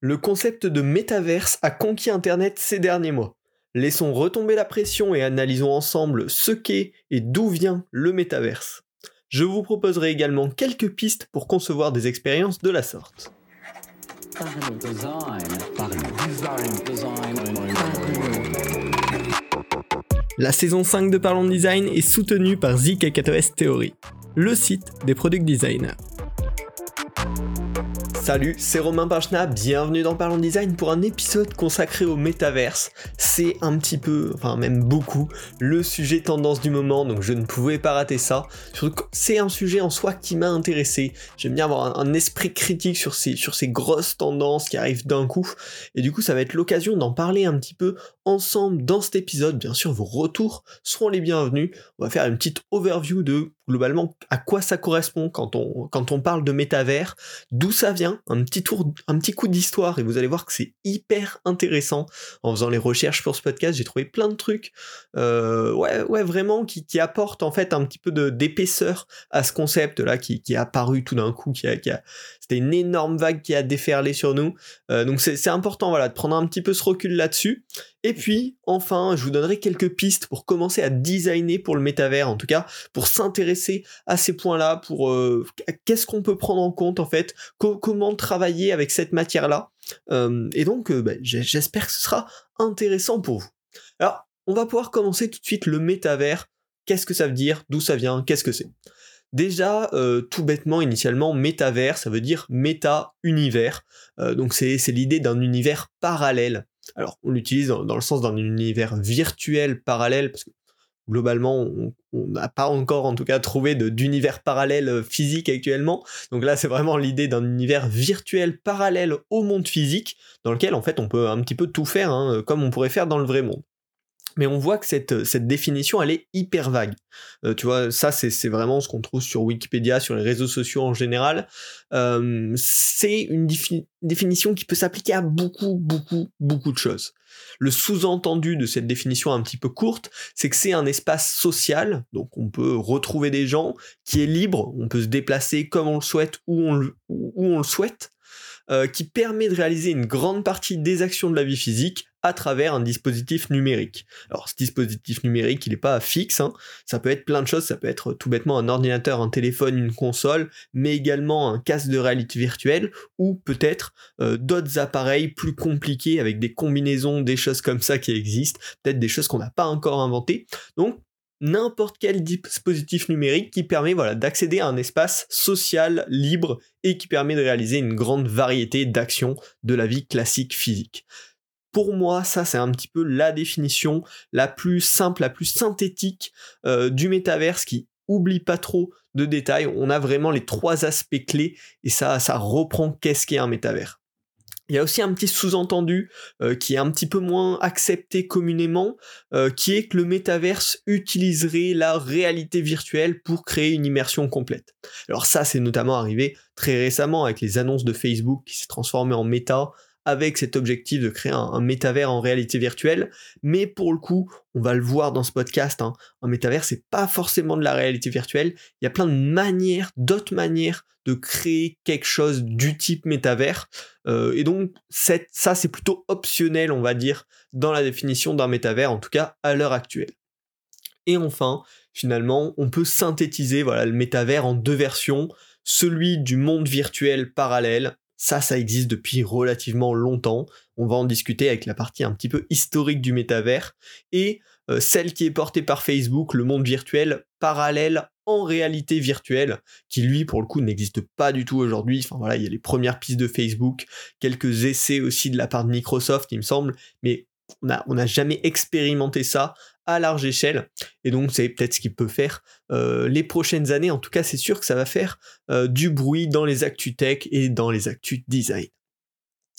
Le concept de métaverse a conquis Internet ces derniers mois. Laissons retomber la pression et analysons ensemble ce qu'est et d'où vient le métaverse. Je vous proposerai également quelques pistes pour concevoir des expériences de la sorte. La saison 5 de Parlons Design est soutenue par ZK4S Theory, le site des product designers. Salut, c'est Romain Pachna, bienvenue dans Parlons Design pour un épisode consacré au métaverse. C'est un petit peu, enfin même beaucoup, le sujet tendance du moment, donc je ne pouvais pas rater ça. C'est un sujet en soi qui m'a intéressé. J'aime bien avoir un, esprit critique sur ces, sur ces grosses tendances qui arrivent d'un coup. Et du coup, ça va être l'occasion d'en parler un petit peu ensemble dans cet épisode. Bien sûr, vos retours seront les bienvenus. On va faire une petite overview de globalement à quoi ça correspond quand on, parle de métavers, d'où ça vient, un petit tour, un petit coup d'histoire et vous allez voir que c'est hyper intéressant. En faisant les recherches pour ce podcast, j'ai trouvé plein de trucs, euh, ouais, ouais, vraiment qui, apportent en fait un petit peu d'épaisseur à ce concept là qui, qui est apparu tout d'un coup, qui a c'était une énorme vague qui a déferlé sur nous. Euh, donc c'est important voilà de prendre un petit peu ce recul là-dessus. Et puis enfin, je vous donnerai quelques pistes pour commencer à designer pour le métavers, en tout cas pour s'intéresser à ces points-là, pour euh, qu'est-ce qu'on peut prendre en compte en fait, comment travailler avec cette matière-là. Euh, et donc bah, j'espère que ce sera intéressant pour vous. Alors on va pouvoir commencer tout de suite le métavers. Qu'est-ce que ça veut dire? D'où ça vient? Qu'est-ce que c'est? Déjà, euh, tout bêtement, initialement, métavers, ça veut dire méta-univers. Euh, donc c'est l'idée d'un univers parallèle. Alors, on l'utilise dans, le sens d'un univers virtuel parallèle, parce que globalement, on n'a pas encore en tout cas trouvé d'univers parallèle euh, physique actuellement. Donc là, c'est vraiment l'idée d'un univers virtuel parallèle au monde physique, dans lequel en fait on peut un petit peu tout faire, hein, comme on pourrait faire dans le vrai monde mais on voit que cette, cette définition, elle est hyper vague. Euh, tu vois, ça, c'est vraiment ce qu'on trouve sur Wikipédia, sur les réseaux sociaux en général. Euh, c'est une définition qui peut s'appliquer à beaucoup, beaucoup, beaucoup de choses. Le sous-entendu de cette définition un petit peu courte, c'est que c'est un espace social, donc on peut retrouver des gens, qui est libre, on peut se déplacer comme on le souhaite, où on le, on le souhaite, euh, qui permet de réaliser une grande partie des actions de la vie physique à travers un dispositif numérique. Alors ce dispositif numérique, il n'est pas fixe, hein. ça peut être plein de choses, ça peut être tout bêtement un ordinateur, un téléphone, une console, mais également un casque de réalité virtuelle, ou peut-être euh, d'autres appareils plus compliqués avec des combinaisons, des choses comme ça qui existent, peut-être des choses qu'on n'a pas encore inventées. Donc n'importe quel dispositif numérique qui permet voilà, d'accéder à un espace social libre et qui permet de réaliser une grande variété d'actions de la vie classique physique. Pour moi, ça c'est un petit peu la définition la plus simple, la plus synthétique euh, du métaverse qui oublie pas trop de détails. On a vraiment les trois aspects clés et ça, ça reprend qu'est-ce qu'est un métavers. Il y a aussi un petit sous-entendu euh, qui est un petit peu moins accepté communément, euh, qui est que le métaverse utiliserait la réalité virtuelle pour créer une immersion complète. Alors ça, c'est notamment arrivé très récemment avec les annonces de Facebook qui s'est transformé en méta, avec cet objectif de créer un, métavers en réalité virtuelle. Mais pour le coup, on va le voir dans ce podcast, hein, un métavers, c'est pas forcément de la réalité virtuelle. Il y a plein de manières, d'autres manières de créer quelque chose du type métavers. Euh, et donc, ça, c'est plutôt optionnel, on va dire, dans la définition d'un métavers, en tout cas à l'heure actuelle. Et enfin, finalement, on peut synthétiser voilà, le métavers en deux versions, celui du monde virtuel parallèle ça, ça existe depuis relativement longtemps. On va en discuter avec la partie un petit peu historique du métavers et euh, celle qui est portée par Facebook, le monde virtuel parallèle en réalité virtuelle, qui lui pour le coup n'existe pas du tout aujourd'hui. Enfin voilà, il y a les premières pistes de Facebook, quelques essais aussi de la part de Microsoft, il me semble, mais on n'a jamais expérimenté ça à large échelle. Et donc c'est peut-être ce qui peut faire euh, les prochaines années. En tout cas, c'est sûr que ça va faire euh, du bruit dans les actus tech et dans les actus design.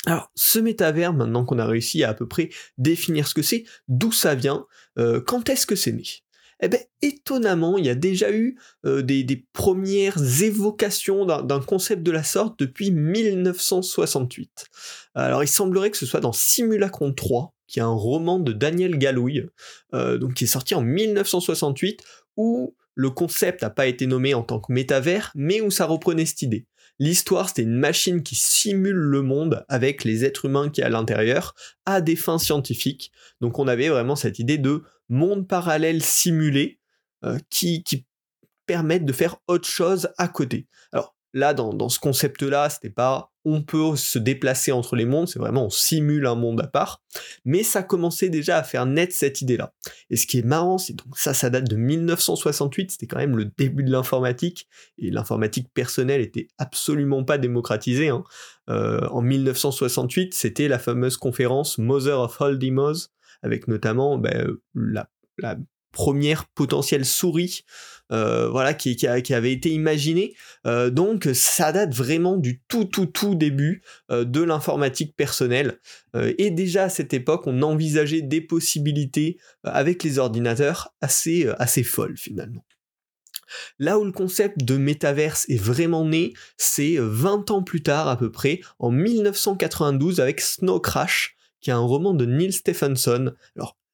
Alors, ce métavers, maintenant qu'on a réussi à à peu près définir ce que c'est, d'où ça vient, euh, quand est-ce que c'est né? Eh bien, étonnamment, il y a déjà eu des, des, premières évocations d'un concept de la sorte depuis 1968. Alors, il semblerait que ce soit dans Simulacron 3, qui est un roman de Daniel Galouille, euh, donc qui est sorti en 1968, où le concept n'a pas été nommé en tant que métavers, mais où ça reprenait cette idée. L'histoire, c'était une machine qui simule le monde avec les êtres humains qui à l'intérieur à des fins scientifiques. Donc on avait vraiment cette idée de monde parallèle simulé euh, qui, qui permettent de faire autre chose à côté. Là, dans, dans ce concept-là, c'était pas on peut se déplacer entre les mondes, c'est vraiment on simule un monde à part, mais ça commençait déjà à faire naître cette idée-là. Et ce qui est marrant, c'est donc ça, ça date de 1968, c'était quand même le début de l'informatique, et l'informatique personnelle était absolument pas démocratisée. Hein. Euh, en 1968, c'était la fameuse conférence Mother of All Demos, avec notamment ben, la, la première potentielle souris euh, voilà, qui, avait été imaginée. Euh, donc ça date vraiment du tout tout tout début euh, de l'informatique personnelle. et déjà à cette époque, on envisageait des possibilités avec les ordinateurs assez, assez folles finalement. Là où le concept de métaverse est vraiment né, c'est 20 ans plus tard à peu près, en 1992 avec Snow Crash, qui est un roman de Neil Stephenson.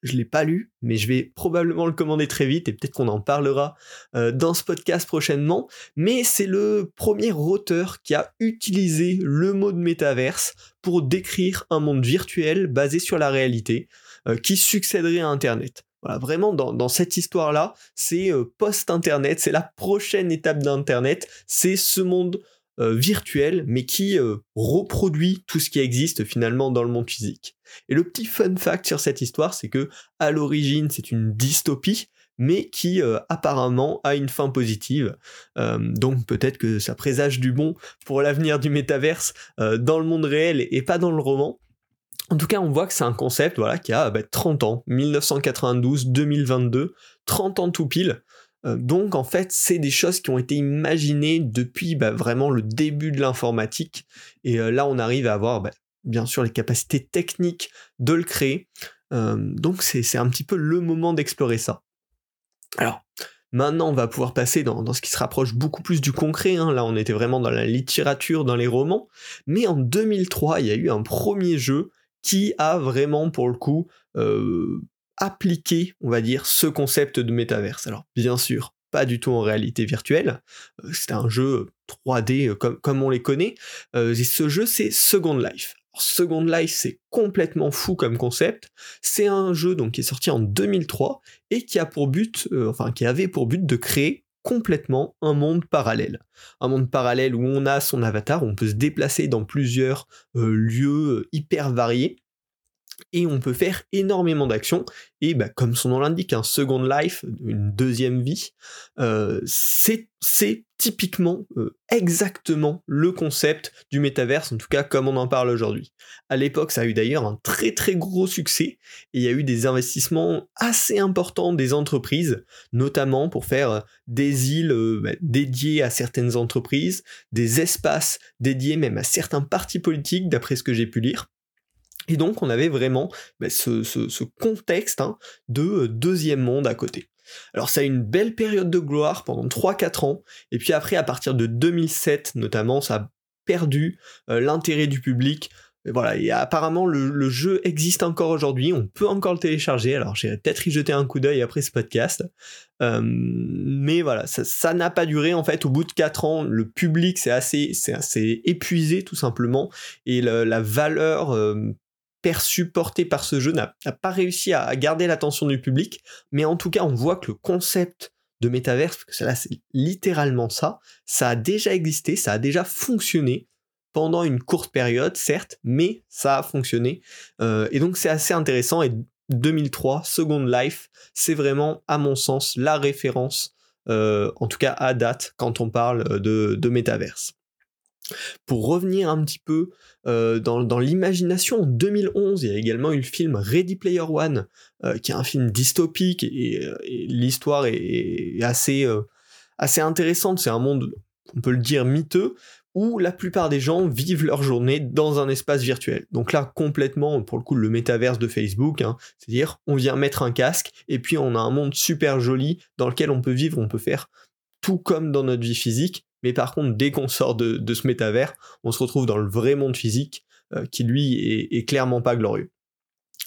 Je l'ai pas lu, mais je vais probablement le commander très vite et peut-être qu'on en parlera euh, dans ce podcast prochainement. Mais c'est le premier auteur qui a utilisé le mot de métaverse pour décrire un monde virtuel basé sur la réalité euh, qui succéderait à Internet. Voilà, vraiment dans, cette histoire-là, c'est euh, post-Internet, c'est la prochaine étape d'Internet, c'est ce monde euh, virtuel, mais qui euh, reproduit tout ce qui existe finalement dans le monde physique. Et le petit fun fact sur cette histoire, c'est que à l'origine, c'est une dystopie, mais qui euh, apparemment a une fin positive. donc peut-être que ça présage du bon pour l'avenir du métaverse dans le monde réel et, pas dans le roman. En tout cas, on voit que c'est un concept voilà, qui a 30 bah, ans, 1992, 2022, 30 ans tout pile. Euh, donc en fait, c'est des choses qui ont été imaginées depuis bah, vraiment le début de l'informatique. Et euh, là, on arrive à avoir bah, bien sûr les capacités techniques de le créer. Euh, donc c'est un petit peu le moment d'explorer ça. Alors, Maintenant, on va pouvoir passer dans, ce qui se rapproche beaucoup plus du concret. Hein. Là, on était vraiment dans la littérature, dans les romans. Mais en 2003, il y a eu un premier jeu qui a vraiment, pour le coup, appliquer, on va dire, ce concept de métaverse. Alors, bien sûr, pas du tout en réalité virtuelle. Euh, c'est un jeu 3D euh, comme, on les connaît. Euh, ce jeu, c'est Second Life. Second Life, c'est complètement fou comme concept. C'est un jeu donc qui est sorti en 2003 et qui a pour but, enfin qui avait pour but de créer complètement un monde parallèle. Un monde parallèle où on a son avatar, où on peut se déplacer dans plusieurs lieux hyper variés et on peut faire énormément d'actions. Et bah, comme son nom l'indique, un second life, une deuxième vie, euh, c'est typiquement euh, exactement le concept du métaverse, en tout cas comme on en parle aujourd'hui. À l'époque, ça a eu d'ailleurs un très très gros succès, et il y a eu des investissements assez importants des entreprises, notamment pour faire des îles euh, bah, dédiées à certaines entreprises, des espaces dédiés même à certains partis politiques, d'après ce que j'ai pu lire. Et donc on avait vraiment bah, ce, contexte hein, de euh, deuxième monde à côté. Alors ça a une belle période de gloire pendant 3-4 ans, et puis après à partir de 2007 notamment, ça a perdu euh, l'intérêt du public. Et voilà, et apparemment le, jeu existe encore aujourd'hui, on peut encore le télécharger, alors j'irai peut-être y jeter un coup d'œil après ce podcast. Mais voilà, ça n'a pas duré en fait, au bout de 4 ans, le public s'est assez, assez épuisé tout simplement, et la valeur perçu, porté par ce jeu n'a pas réussi à garder l'attention du public, mais en tout cas on voit que le concept de métaverse, parce que cela c'est littéralement ça, ça a déjà existé, ça a déjà fonctionné pendant une courte période, certes, mais ça a fonctionné. Euh, et donc c'est assez intéressant, et 2003, Second Life, c'est vraiment, à mon sens, la référence, euh, en tout cas à date, quand on parle de, de métaverse. Pour revenir un petit peu euh, dans, l'imagination, en 2011, il y a également eu le film Ready Player One, euh, qui est un film dystopique et, euh, l'histoire est, assez, assez intéressante. C'est un monde, on peut le dire, miteux, où la plupart des gens vivent leur journée dans un espace virtuel. Donc là, complètement, pour le coup, le métaverse de Facebook, hein, c'est-à-dire on vient mettre un casque et puis on a un monde super joli dans lequel on peut vivre, on peut faire tout comme dans notre vie physique, mais par contre, dès qu'on sort de, ce métavers, on se retrouve dans le vrai monde physique, euh, qui lui est, clairement pas glorieux.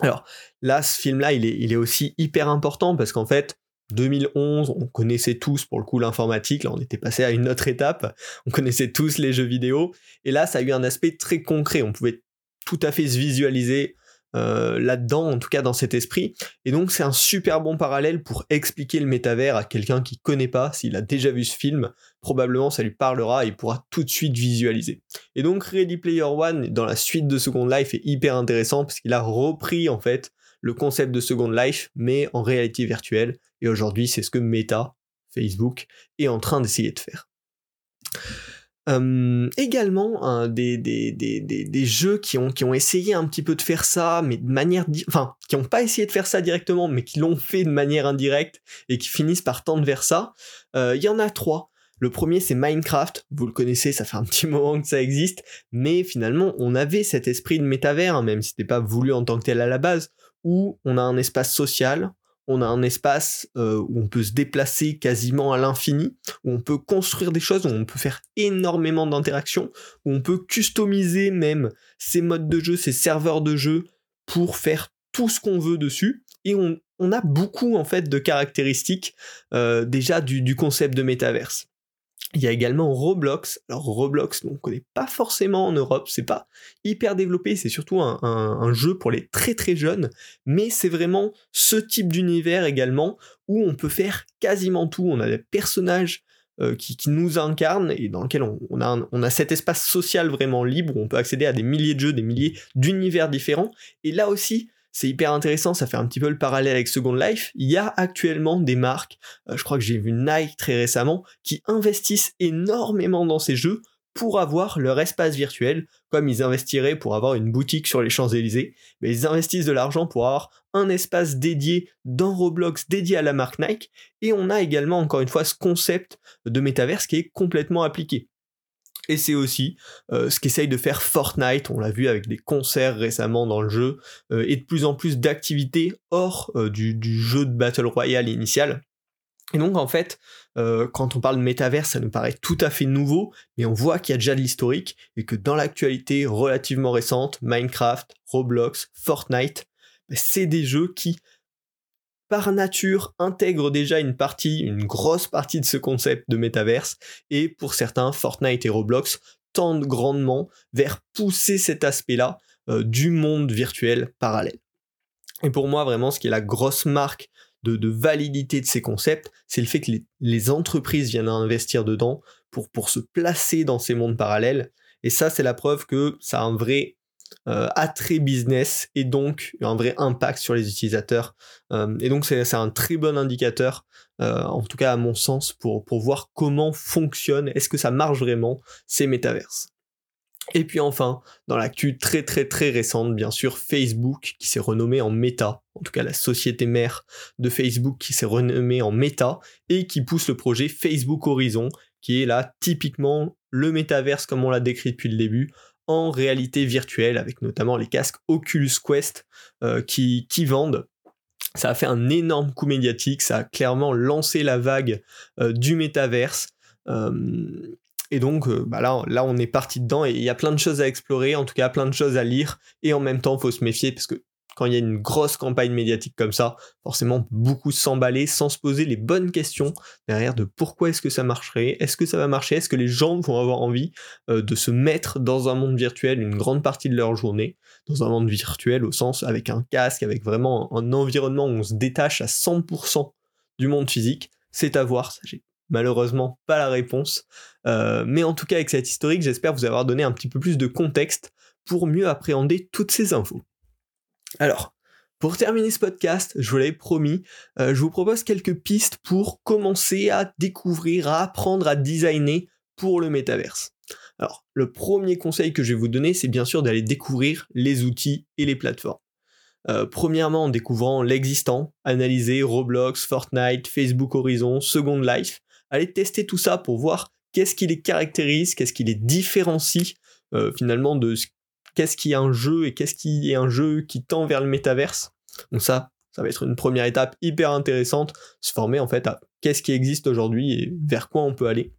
Alors là, ce film-là, il est, aussi hyper important parce qu'en fait, 2011, on connaissait tous pour le coup l'informatique, là on était passé à une autre étape, on connaissait tous les jeux vidéo, et là ça a eu un aspect très concret, on pouvait tout à fait se visualiser euh, là-dedans, en tout cas dans cet esprit. Et donc c'est un super bon parallèle pour expliquer le métavers à quelqu'un qui connaît pas, s'il a déjà vu ce film, probablement ça lui parlera et il pourra tout de suite visualiser. Et donc Ready Player One dans la suite de Second Life est hyper intéressant parce qu'il a repris en fait le concept de Second Life mais en réalité virtuelle. Et aujourd'hui c'est ce que Meta, Facebook, est en train d'essayer de faire. Euh, également des, des, des, des, jeux qui ont, qui ont essayé un petit peu de faire ça, mais de manière... Enfin, qui n'ont pas essayé de faire ça directement, mais qui l'ont fait de manière indirecte et qui finissent par tendre vers ça. Euh, il y en a trois. Le premier c'est Minecraft, vous le connaissez, ça fait un petit moment que ça existe, mais finalement on avait cet esprit de métavers, hein, même si c'était pas voulu en tant que tel à la base, où on a un espace social, on a un espace euh, où on peut se déplacer quasiment à l'infini, où on peut construire des choses, où on peut faire énormément d'interactions, où on peut customiser même ses modes de jeu, ses serveurs de jeu pour faire tout ce qu'on veut dessus. Et on, a beaucoup en fait de caractéristiques euh, déjà du, concept de métaverse. Il y a également Roblox. Alors Roblox, on ne connaît pas forcément en Europe, c'est pas hyper développé, c'est surtout un, jeu pour les très très jeunes, mais c'est vraiment ce type d'univers également où on peut faire quasiment tout. On a des personnages euh, qui, nous incarnent et dans lequel on, a on a cet espace social vraiment libre où on peut accéder à des milliers de jeux, des milliers d'univers différents. Et là aussi, c'est hyper intéressant, ça fait un petit peu le parallèle avec Second Life. Il y a actuellement des marques, euh, je crois que j'ai vu Nike très récemment, qui investissent énormément dans ces jeux pour avoir leur espace virtuel, comme ils investiraient pour avoir une boutique sur les Champs-Élysées, mais ils investissent de l'argent pour avoir un espace dédié dans Roblox, dédié à la marque Nike, et on a également encore une fois ce concept de métaverse qui est complètement appliqué. Et c'est aussi euh, ce qu'essaye de faire Fortnite, on l'a vu avec des concerts récemment dans le jeu, euh, et de plus en plus d'activités hors euh, du, jeu de Battle Royale initial. Et donc en fait, quand on parle de métavers, ça nous paraît tout à fait nouveau, mais on voit qu'il y a déjà de l'historique, et que dans l'actualité relativement récente, Minecraft, Roblox, Fortnite, ben, c'est des jeux qui par nature intègre déjà une partie, une grosse partie de ce concept de métaverse, et pour certains, Fortnite et Roblox tendent grandement vers pousser cet aspect-là euh, du monde virtuel parallèle. Et pour moi, vraiment, ce qui est la grosse marque de, validité de ces concepts, c'est le fait que les, entreprises viennent investir dedans pour, pour se placer dans ces mondes parallèles. Et ça, c'est la preuve que ça a un vrai euh, attrait business et donc un vrai impact sur les utilisateurs. Euh, et donc c'est un très bon indicateur, euh, en tout cas à mon sens, pour, voir comment fonctionne, est-ce que ça marche vraiment ces métaverses. Et puis enfin, dans l'actu très très très récente, bien sûr, Facebook qui s'est renommé en Meta, en tout cas la société mère de Facebook qui s'est renommée en Meta et qui pousse le projet Facebook Horizon, qui est là typiquement le métaverse comme on l'a décrit depuis le début, en réalité virtuelle, avec notamment les casques Oculus Quest euh, qui, vendent. Ça a fait un énorme coup médiatique, ça a clairement lancé la vague euh, du métaverse. Euh, et donc bah là, là, on est parti dedans et il y a plein de choses à explorer, en tout cas plein de choses à lire, et en même temps, il faut se méfier parce que quand il y a une grosse campagne médiatique comme ça, forcément beaucoup s'emballer sans se poser les bonnes questions derrière de pourquoi est-ce que ça marcherait, est-ce que ça va marcher, est-ce que les gens vont avoir envie euh, de se mettre dans un monde virtuel une grande partie de leur journée, dans un monde virtuel au sens avec un casque, avec vraiment un environnement où on se détache à 100% du monde physique, c'est à voir, ça j'ai malheureusement pas la réponse, euh, mais en tout cas avec cette historique, j'espère vous avoir donné un petit peu plus de contexte pour mieux appréhender toutes ces infos. Alors, pour terminer ce podcast, je vous l'avais promis, euh, je vous propose quelques pistes pour commencer à découvrir, à apprendre à designer pour le métaverse. Alors, le premier conseil que je vais vous donner, c'est bien sûr d'aller découvrir les outils et les plateformes. Euh, premièrement, en découvrant l'existant, analyser Roblox, Fortnite, Facebook Horizon, Second Life, allez tester tout ça pour voir qu'est-ce qui les caractérise, qu'est-ce qui les différencie euh, finalement de ce qu'est-ce qui est un jeu et qu'est-ce qui est un jeu qui tend vers le métaverse. Donc ça, ça va être une première étape hyper intéressante, se former en fait à qu'est-ce qui existe aujourd'hui et vers quoi on peut aller.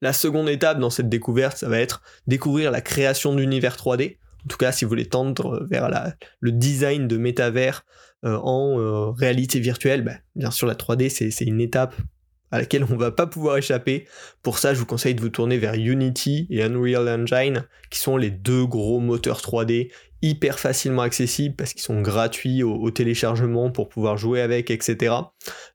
La seconde étape dans cette découverte, ça va être découvrir la création d'univers 3D. En tout cas, si vous voulez tendre vers le design de métavers en réalité virtuelle, bah, bien sûr la 3D c'est une étape à laquelle on va pas pouvoir échapper. Pour ça, je vous conseille de vous tourner vers Unity et Unreal Engine, qui sont les deux gros moteurs 3D hyper facilement accessibles parce qu'ils sont gratuits au, téléchargement pour pouvoir jouer avec, etc.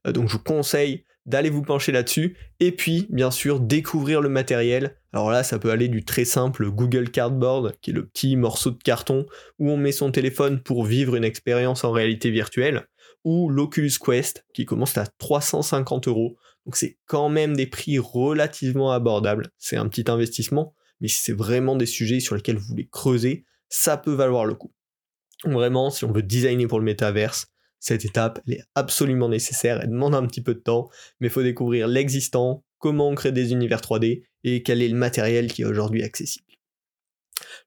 Euh, donc je vous conseille d'aller vous pencher là-dessus et puis bien sûr découvrir le matériel. Alors là ça peut aller du très simple Google Cardboard qui est le petit morceau de carton où on met son téléphone pour vivre une expérience en réalité virtuelle ou l'Oculus Quest qui commence à 350 euros donc c'est quand même des prix relativement abordables. C'est un petit investissement, mais si c'est vraiment des sujets sur lesquels vous voulez creuser, ça peut valoir le coup. Vraiment, si on veut designer pour le métaverse, cette étape, elle est absolument nécessaire, elle demande un petit peu de temps, mais il faut découvrir l'existant, comment on crée des univers 3D et quel est le matériel qui est aujourd'hui accessible.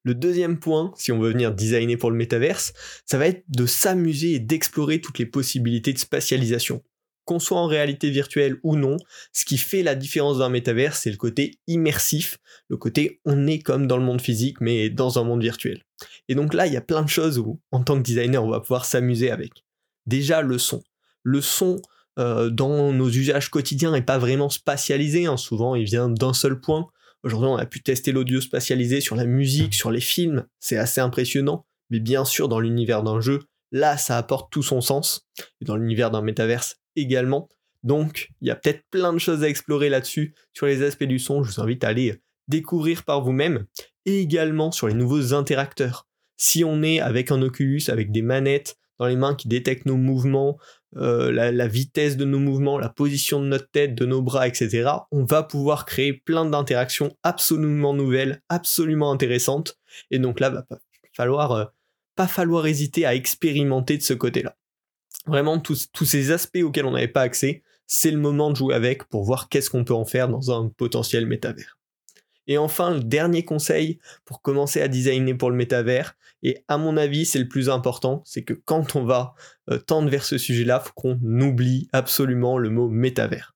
Le deuxième point, si on veut venir designer pour le métaverse, ça va être de s'amuser et d'explorer toutes les possibilités de spatialisation qu'on soit en réalité virtuelle ou non, ce qui fait la différence d'un métavers, c'est le côté immersif, le côté on est comme dans le monde physique, mais dans un monde virtuel. Et donc là, il y a plein de choses où, en tant que designer, on va pouvoir s'amuser avec. Déjà, le son. Le son, euh, dans nos usages quotidiens, n'est pas vraiment spatialisé, hein. souvent il vient d'un seul point. Aujourd'hui, on a pu tester l'audio spatialisé sur la musique, sur les films, c'est assez impressionnant, mais bien sûr, dans l'univers d'un jeu, là, ça apporte tout son sens. Et dans l'univers d'un métaverse, également. Donc, il y a peut-être plein de choses à explorer là-dessus, sur les aspects du son. Je vous invite à aller découvrir par vous-même. Et également sur les nouveaux interacteurs. Si on est avec un Oculus, avec des manettes dans les mains qui détectent nos mouvements, euh, la, vitesse de nos mouvements, la position de notre tête, de nos bras, etc., on va pouvoir créer plein d'interactions absolument nouvelles, absolument intéressantes. Et donc là, va falloir, euh, pas falloir hésiter à expérimenter de ce côté-là. Vraiment, tous, ces aspects auxquels on n'avait pas accès, c'est le moment de jouer avec pour voir qu'est-ce qu'on peut en faire dans un potentiel métavers. Et enfin, le dernier conseil pour commencer à designer pour le métavers, et à mon avis c'est le plus important, c'est que quand on va euh, tendre vers ce sujet-là, faut qu'on oublie absolument le mot métavers.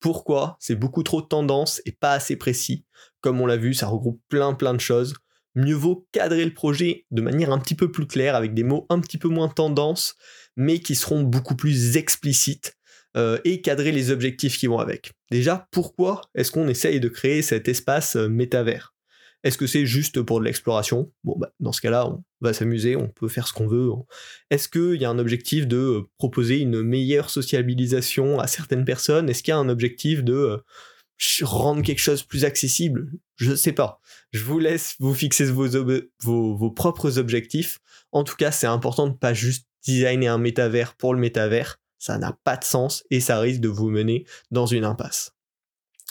Pourquoi? C'est beaucoup trop de tendance et pas assez précis. Comme on l'a vu, ça regroupe plein plein de choses mieux vaut cadrer le projet de manière un petit peu plus claire, avec des mots un petit peu moins tendance, mais qui seront beaucoup plus explicites, euh, et cadrer les objectifs qui vont avec. Déjà, pourquoi est-ce qu'on essaye de créer cet espace euh, métavers? Est-ce que c'est juste pour de l'exploration? Bon, bah, dans ce cas-là, on va s'amuser, on peut faire ce qu'on veut. Est-ce qu'il y a un objectif de euh, proposer une meilleure sociabilisation à certaines personnes? Est-ce qu'il y a un objectif de rendre quelque chose plus accessible? Je sais pas. Je vous laisse vous fixer vos, vos, propres objectifs. En tout cas, c'est important de pas juste designer un métavers pour le métavers. Ça n'a pas de sens et ça risque de vous mener dans une impasse.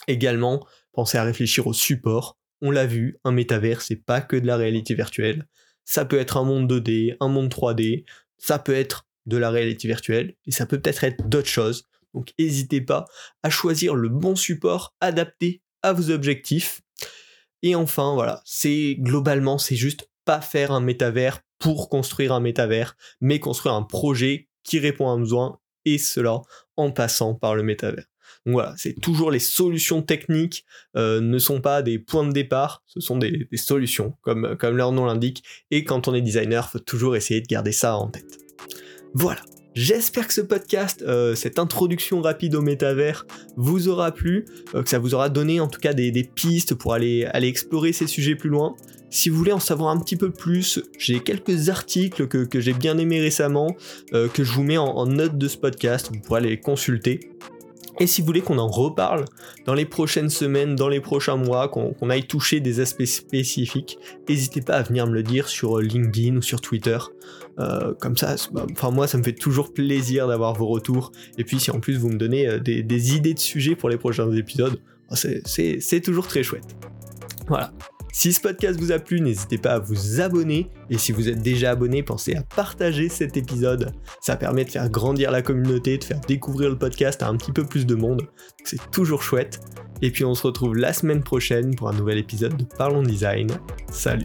Également, pensez à réfléchir au support. On l'a vu, un métavers, c'est pas que de la réalité virtuelle. Ça peut être un monde 2D, un monde 3D, ça peut être de la réalité virtuelle, et ça peut peut-être être d'autres choses. Donc n'hésitez pas à choisir le bon support adapté à vos objectifs. Et enfin, voilà, c'est globalement, c'est juste pas faire un métavers pour construire un métavers, mais construire un projet qui répond à un besoin, et cela en passant par le métavers. Donc voilà, c'est toujours les solutions techniques euh, ne sont pas des points de départ, ce sont des, solutions, comme, comme leur nom l'indique, et quand on est designer, faut toujours essayer de garder ça en tête. Voilà, J'espère que ce podcast, euh, cette introduction rapide au métavers, vous aura plu, euh, que ça vous aura donné en tout cas des, pistes pour aller, explorer ces sujets plus loin. Si vous voulez en savoir un petit peu plus, j'ai quelques articles que, j'ai bien aimés récemment, euh, que je vous mets en, note de ce podcast, vous pourrez les consulter. Et si vous voulez qu'on en reparle dans les prochaines semaines, dans les prochains mois, qu'on aille toucher des aspects spécifiques, n'hésitez pas à venir me le dire sur euh, LinkedIn ou sur Twitter. Euh, comme ça, bah, enfin moi ça me fait toujours plaisir d'avoir vos retours. Et puis si en plus vous me donnez euh, des idées de sujets pour les prochains épisodes, bah, c'est toujours très chouette. Voilà. Si ce podcast vous a plu, n'hésitez pas à vous abonner. Et si vous êtes déjà abonné, pensez à partager cet épisode. Ça permet de faire grandir la communauté, de faire découvrir le podcast à un petit peu plus de monde. C'est toujours chouette. Et puis on se retrouve la semaine prochaine pour un nouvel épisode de Parlons Design. Salut